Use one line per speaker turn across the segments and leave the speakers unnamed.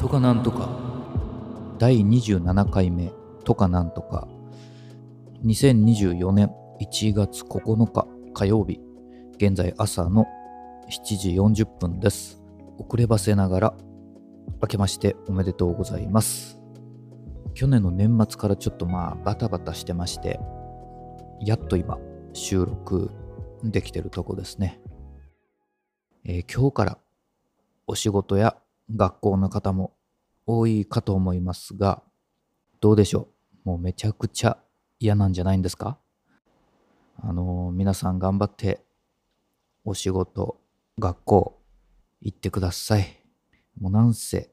とかなんとか。第27回目とかなんとか。2024年1月9日火曜日。現在朝の7時40分です。遅ればせながら明けましておめでとうございます。去年の年末からちょっとまあバタバタしてましてやっと今収録できてるとこですね、えー今日からお仕事や学校の方も多いかと思いますがどうでしょう？もうめちゃくちゃ嫌なんじゃないんですか？あの皆さん頑張ってお仕事学校行ってください。もうなんせ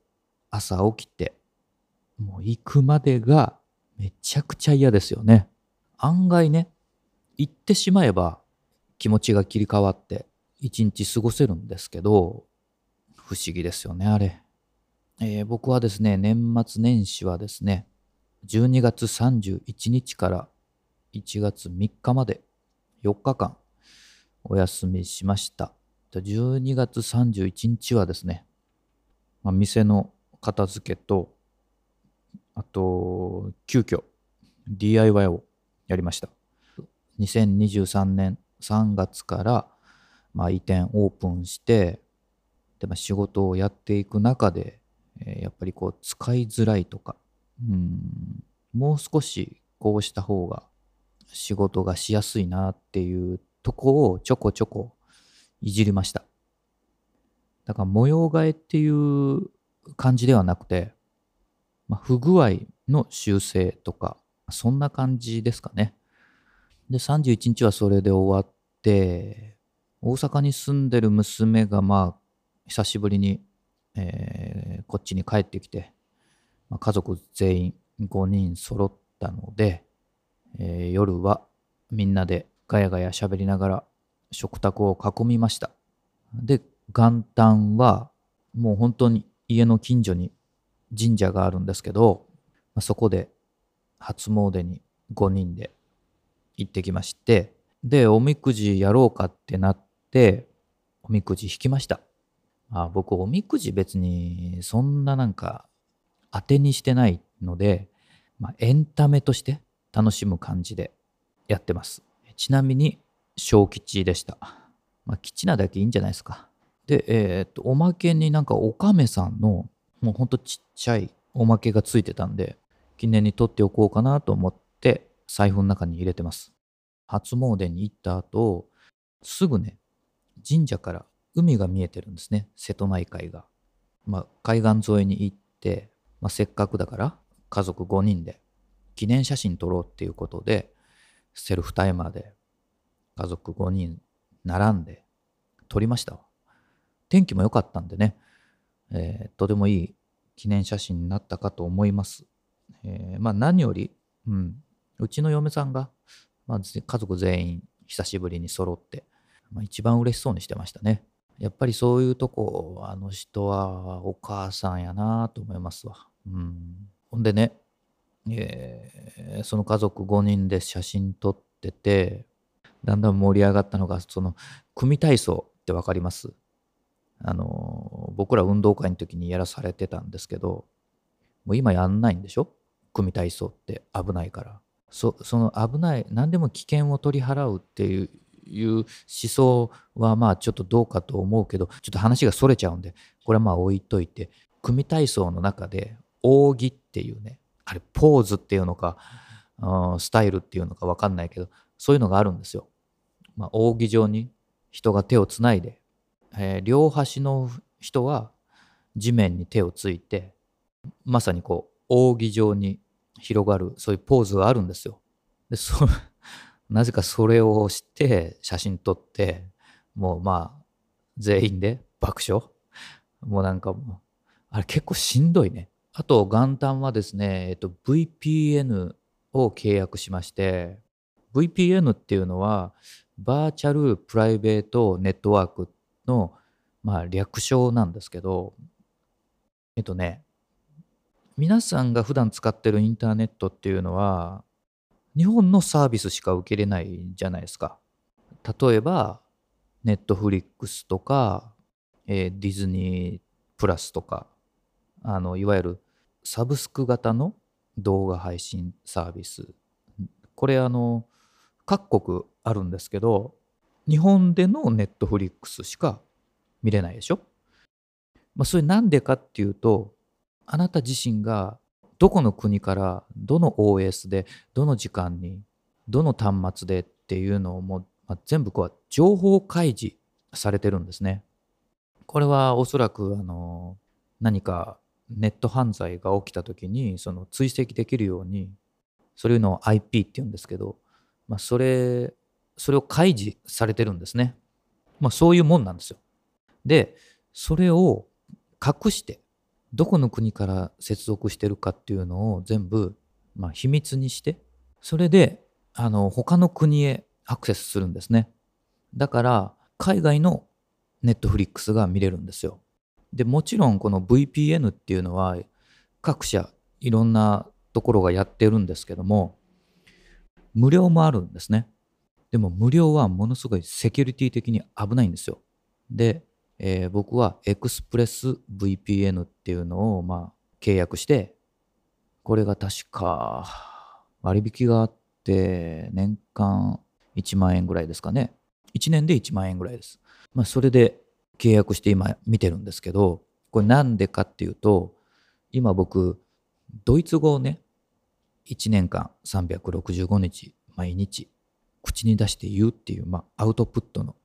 朝起きてもう行くまでがめちゃくちゃ嫌ですよね。案外ね行ってしまえば気持ちが切り替わって一日過ごせるんですけど不思議ですよねあれ、えー僕はですね年末年始はですね12月31日から1月3日まで4日間お休みしました。12月31日はですね、まあ、店の片付けとあと急遽 DIY をやりました。2023年3月から、まあ、移転オープンしてで、ま、仕事をやっていく中で、えーやっぱりこう使いづらいとかうんもう少しこうした方が仕事がしやすいなっていうとこをちょこちょこいじりました。だから模様替えっていう感じではなくて、まあ、不具合の修正とかそんな感じですかね。で31日はそれで終わって大阪に住んでる娘がまあ久しぶりに、えーこっちに帰ってきて、まあ、家族全員5人揃ったので、えー夜はみんなでガヤガヤ喋りながら食卓を囲みました。で元旦はもう本当に家の近所に神社があるんですけど、まあそこで初詣に5人で行ってきましてでおみくじやろうかってなっておみくじ引きました。あ僕おみくじ別にそんななんか当てにしてないので、まあ、エンタメとして楽しむ感じでやってます。ちなみに小吉でした。まあ吉なだけいいんじゃないですか。でえーっとおまけになんかおかめさんのもうほんとちっちゃいおまけがついてたんで記念に取っておこうかなと思って財布の中に入れてます。初詣に行った後すぐね神社から海が見えてるんですね。瀬戸内海が、まあ、海岸沿いに行って、まあ、せっかくだから家族5人で記念写真撮ろうっていうことでセルフタイマーで家族5人並んで撮りました。天気も良かったんでね、えーとてもいい記念写真になったかと思います、えーまあ何より、うん、うちの嫁さんが、まあ、家族全員久しぶりに揃って、まあ、一番嬉しそうにしてましたね。やっぱりそういうとこあの人はお母さんやなと思いますわ、うん、ほんでね、えーその家族5人で写真撮っててだんだん盛り上がったのがその組体操って分かります？あの僕ら運動会の時にやらされてたんですけどもう今やんないんでしょ？組体操って危ないから。そその危ない何でも危険を取り払うっていういう思想はまあちょっとどうかと思うけどちょっと話がそれちゃうんでこれはまあ置いといて組体操の中で扇っていうねあれポーズっていうのかうんスタイルっていうのか分かんないけどそういうのがあるんですよ。まあ、扇状に人が手をつないで、えー両端の人は地面に手をついてまさにこう扇状に広がるそういうポーズがあるんですよ。でそなぜかそれをして写真撮ってもうまあ全員で爆笑？もうなんかもうあれ結構しんどいね。あと元旦はですね、えっと、VPN を契約しまして VPN っていうのはバーチャルプライベートネットワークの、まあ、略称なんですけどえっとね皆さんが普段使ってるインターネットっていうのは日本のサービスしか受けれないじゃないですか。例えばネットフリックスとか、えーディズニープラスとかあのいわゆるサブスク型の動画配信サービス。これあの各国あるんですけど日本でのネットフリックスしか見れないでしょ、まあ、それなんでかっていうとあなた自身がどこの国からどの OS でどの時間にどの端末でっていうのをもう、まあ、全部こう情報開示されてるんですね。これはおそらくあの何かネット犯罪が起きた時にその追跡できるようにそういうのを IP って言うんですけど、まあ、それそれを開示されてるんですね。まあ、そういうもんなんですよ。でそれを隠してどこの国から接続してるかっていうのを全部、まあ、秘密にしてそれであの他の国へアクセスするんですね。だから海外のネットフリックスが見れるんですよ。でもちろんこの VPN っていうのは各社いろんなところがやってるんですけども無料もあるんですね。でも無料はものすごいセキュリティ的に危ないんですよ。で、えー、僕はエクスプレス VPN っていうのをまあ契約してこれが確か割引があって年間1万円ぐらいですかね。1年で1万円ぐらいです。まあ、それで契約して今見てるんですけど、これなんでかっていうと、今僕、ドイツ語をね、1年間365日毎日口に出して言うっていう、まあ、アウトプットの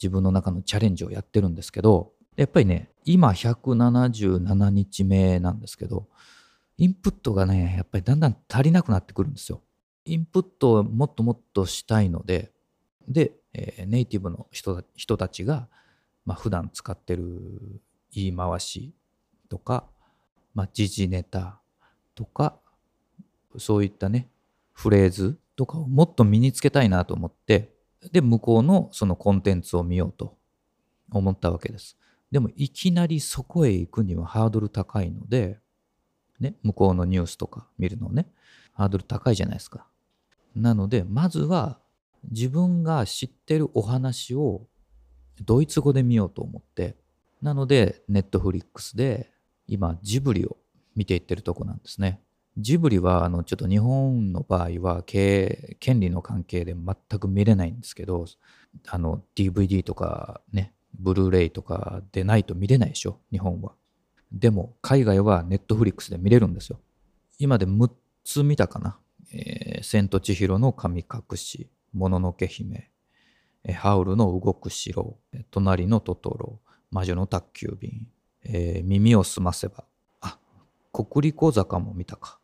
自分の中のチャレンジをやってるんですけど、やっぱりね、今177日目なんですけど、インプットがね、やっぱりだんだん足りなくなってくるんですよ。インプットをもっともっとしたいので、で、えー、ネイティブの人人たちが、まあ、普段使ってる言い回しとか、まあ、時事ネタとかそういったねフレーズとかをもっと身につけたいなと思ってで向こうのそのコンテンツを見ようと思ったわけです。でもいきなりそこへ行くにはハードル高いので、ね、向こうのニュースとか見るのねハードル高いじゃないですか。なのでまずは自分が知ってるお話をドイツ語で見ようと思ってなのでネットフリックスで今ジブリを見ていってるとこなんですね。ジブリはあのちょっと日本の場合は経営権利の関係で全く見れないんですけどあの DVD とかねブルーレイとかでないと見れないでしょ日本は。でも海外はネットフリックスで見れるんですよ。今で6つ見たかな「えー、千と千尋の神隠し」もののけ姫、ハウルの動く城、隣のトトロ、魔女の宅急便、えー、耳をすませば、あ、国立坂も見たか。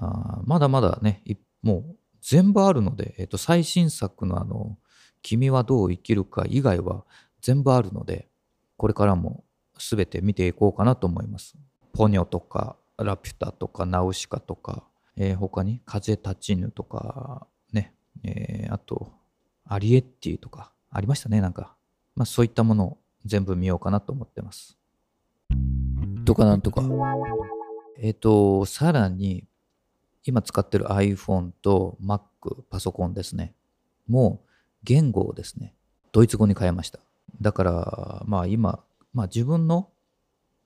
あまだまだね、もう全部あるので、えーと、最新作のあの、君はどう生きるか以外は全部あるので、これからも全て見ていこうかなと思います。ポニョとか、ラピュタとか、ナウシカとか、えー、他に風立ちぬとか、ね、えー、あと、アリエッティとかありましたね、なんか。まあそういったものを全部見ようかなと思ってます。とかなんとか。えっ、ー、と、さらに、今使ってる iPhone と Mac、パソコンですね。もう言語をですね、ドイツ語に変えました。だから、まあ今、まあ自分の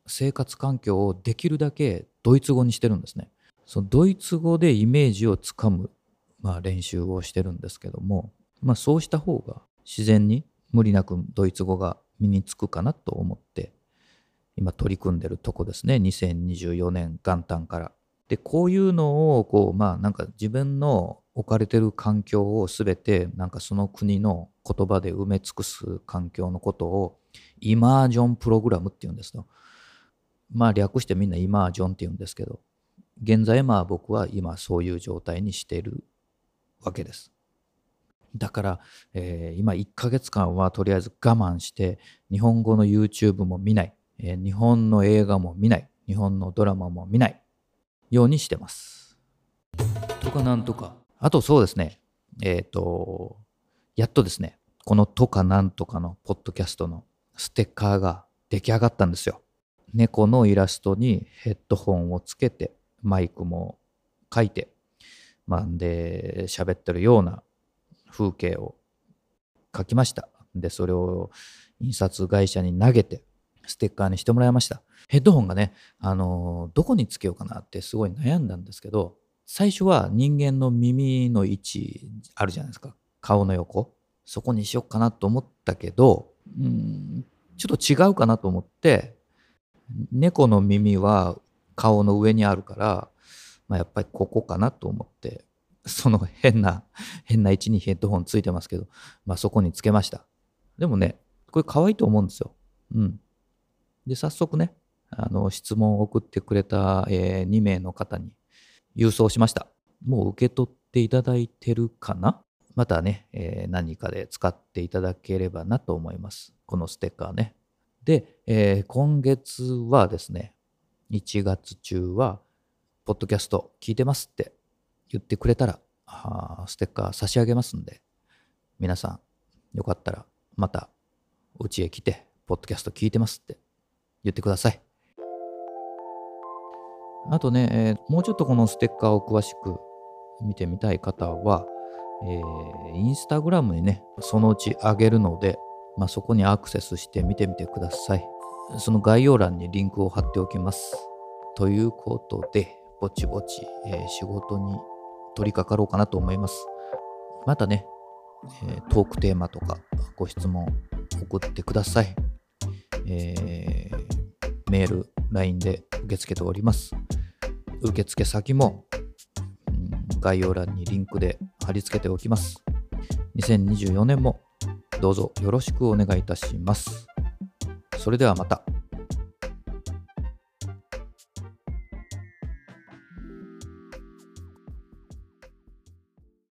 生活環境をできるだけドイツ語にしてるんですね。そのドイツ語でイメージをつかむまあ、練習をしてるんですけども、まあ、そうした方が自然に無理なくドイツ語が身につくかなと思って今取り組んでるとこですね2024年元旦から。でこういうのをこうまあなんか自分の置かれてる環境を全てなんかその国の言葉で埋め尽くす環境のことをイマージョンプログラムっていうんですよ。まあ略してみんなイマージョンって言うんですけど現在まあ僕は今そういう状態にしているわけです。だから、えー、今1ヶ月間はとりあえず我慢して日本語の YouTube も見ない、えー、日本の映画も見ない日本のドラマも見ないようにしてます。とかなんとか。あとそうですね。えっ、ー、と、やっとですね、このとかなんとかのポッドキャストのステッカーが出来上がったんですよ。猫のイラストにヘッドホンをつけてマイクも書いてまあ、で喋ってるような風景を描きましたでそれを印刷会社に投げてステッカーにしてもらいました。ヘッドホンがね、あのどこにつけようかなってすごい悩んだんですけど、最初は人間の耳の位置あるじゃないですか。顔の横。そこにしようかなと思ったけど、うん、ちょっと違うかなと思って、猫の耳は顔の上にあるから、まあ、やっぱりここかなと思って、その変な、変な位置にヘッドホンついてますけど、まあそこにつけました。でもね、これ可愛いと思うんですよ。うん。で、早速ね、あの、質問を送ってくれた、えー2名の方に郵送しました。もう受け取っていただいてるかな？またね、えー何かで使っていただければなと思います。このステッカーね。で、えー今月はですね、1月中は、ポッドキャスト聞いてますって言ってくれたら、ステッカー差し上げますんで、皆さん、よかったら、また、うちへ来て、ポッドキャスト聞いてますって言ってください。あとね、えーもうちょっとこのステッカーを詳しく見てみたい方は、えーインスタグラムにね、そのうち上げるので、まあ、そこにアクセスして見てみてください。その概要欄にリンクを貼っておきます。ということで、ぼちぼち、えー仕事に取り掛かろうかなと思います。またね、えートークテーマとかご質問送ってください。えーメール、LINE で受け付けております。受付先も、概要欄にリンクで貼り付けておきます。2024年もどうぞよろしくお願いいたします。それではまた。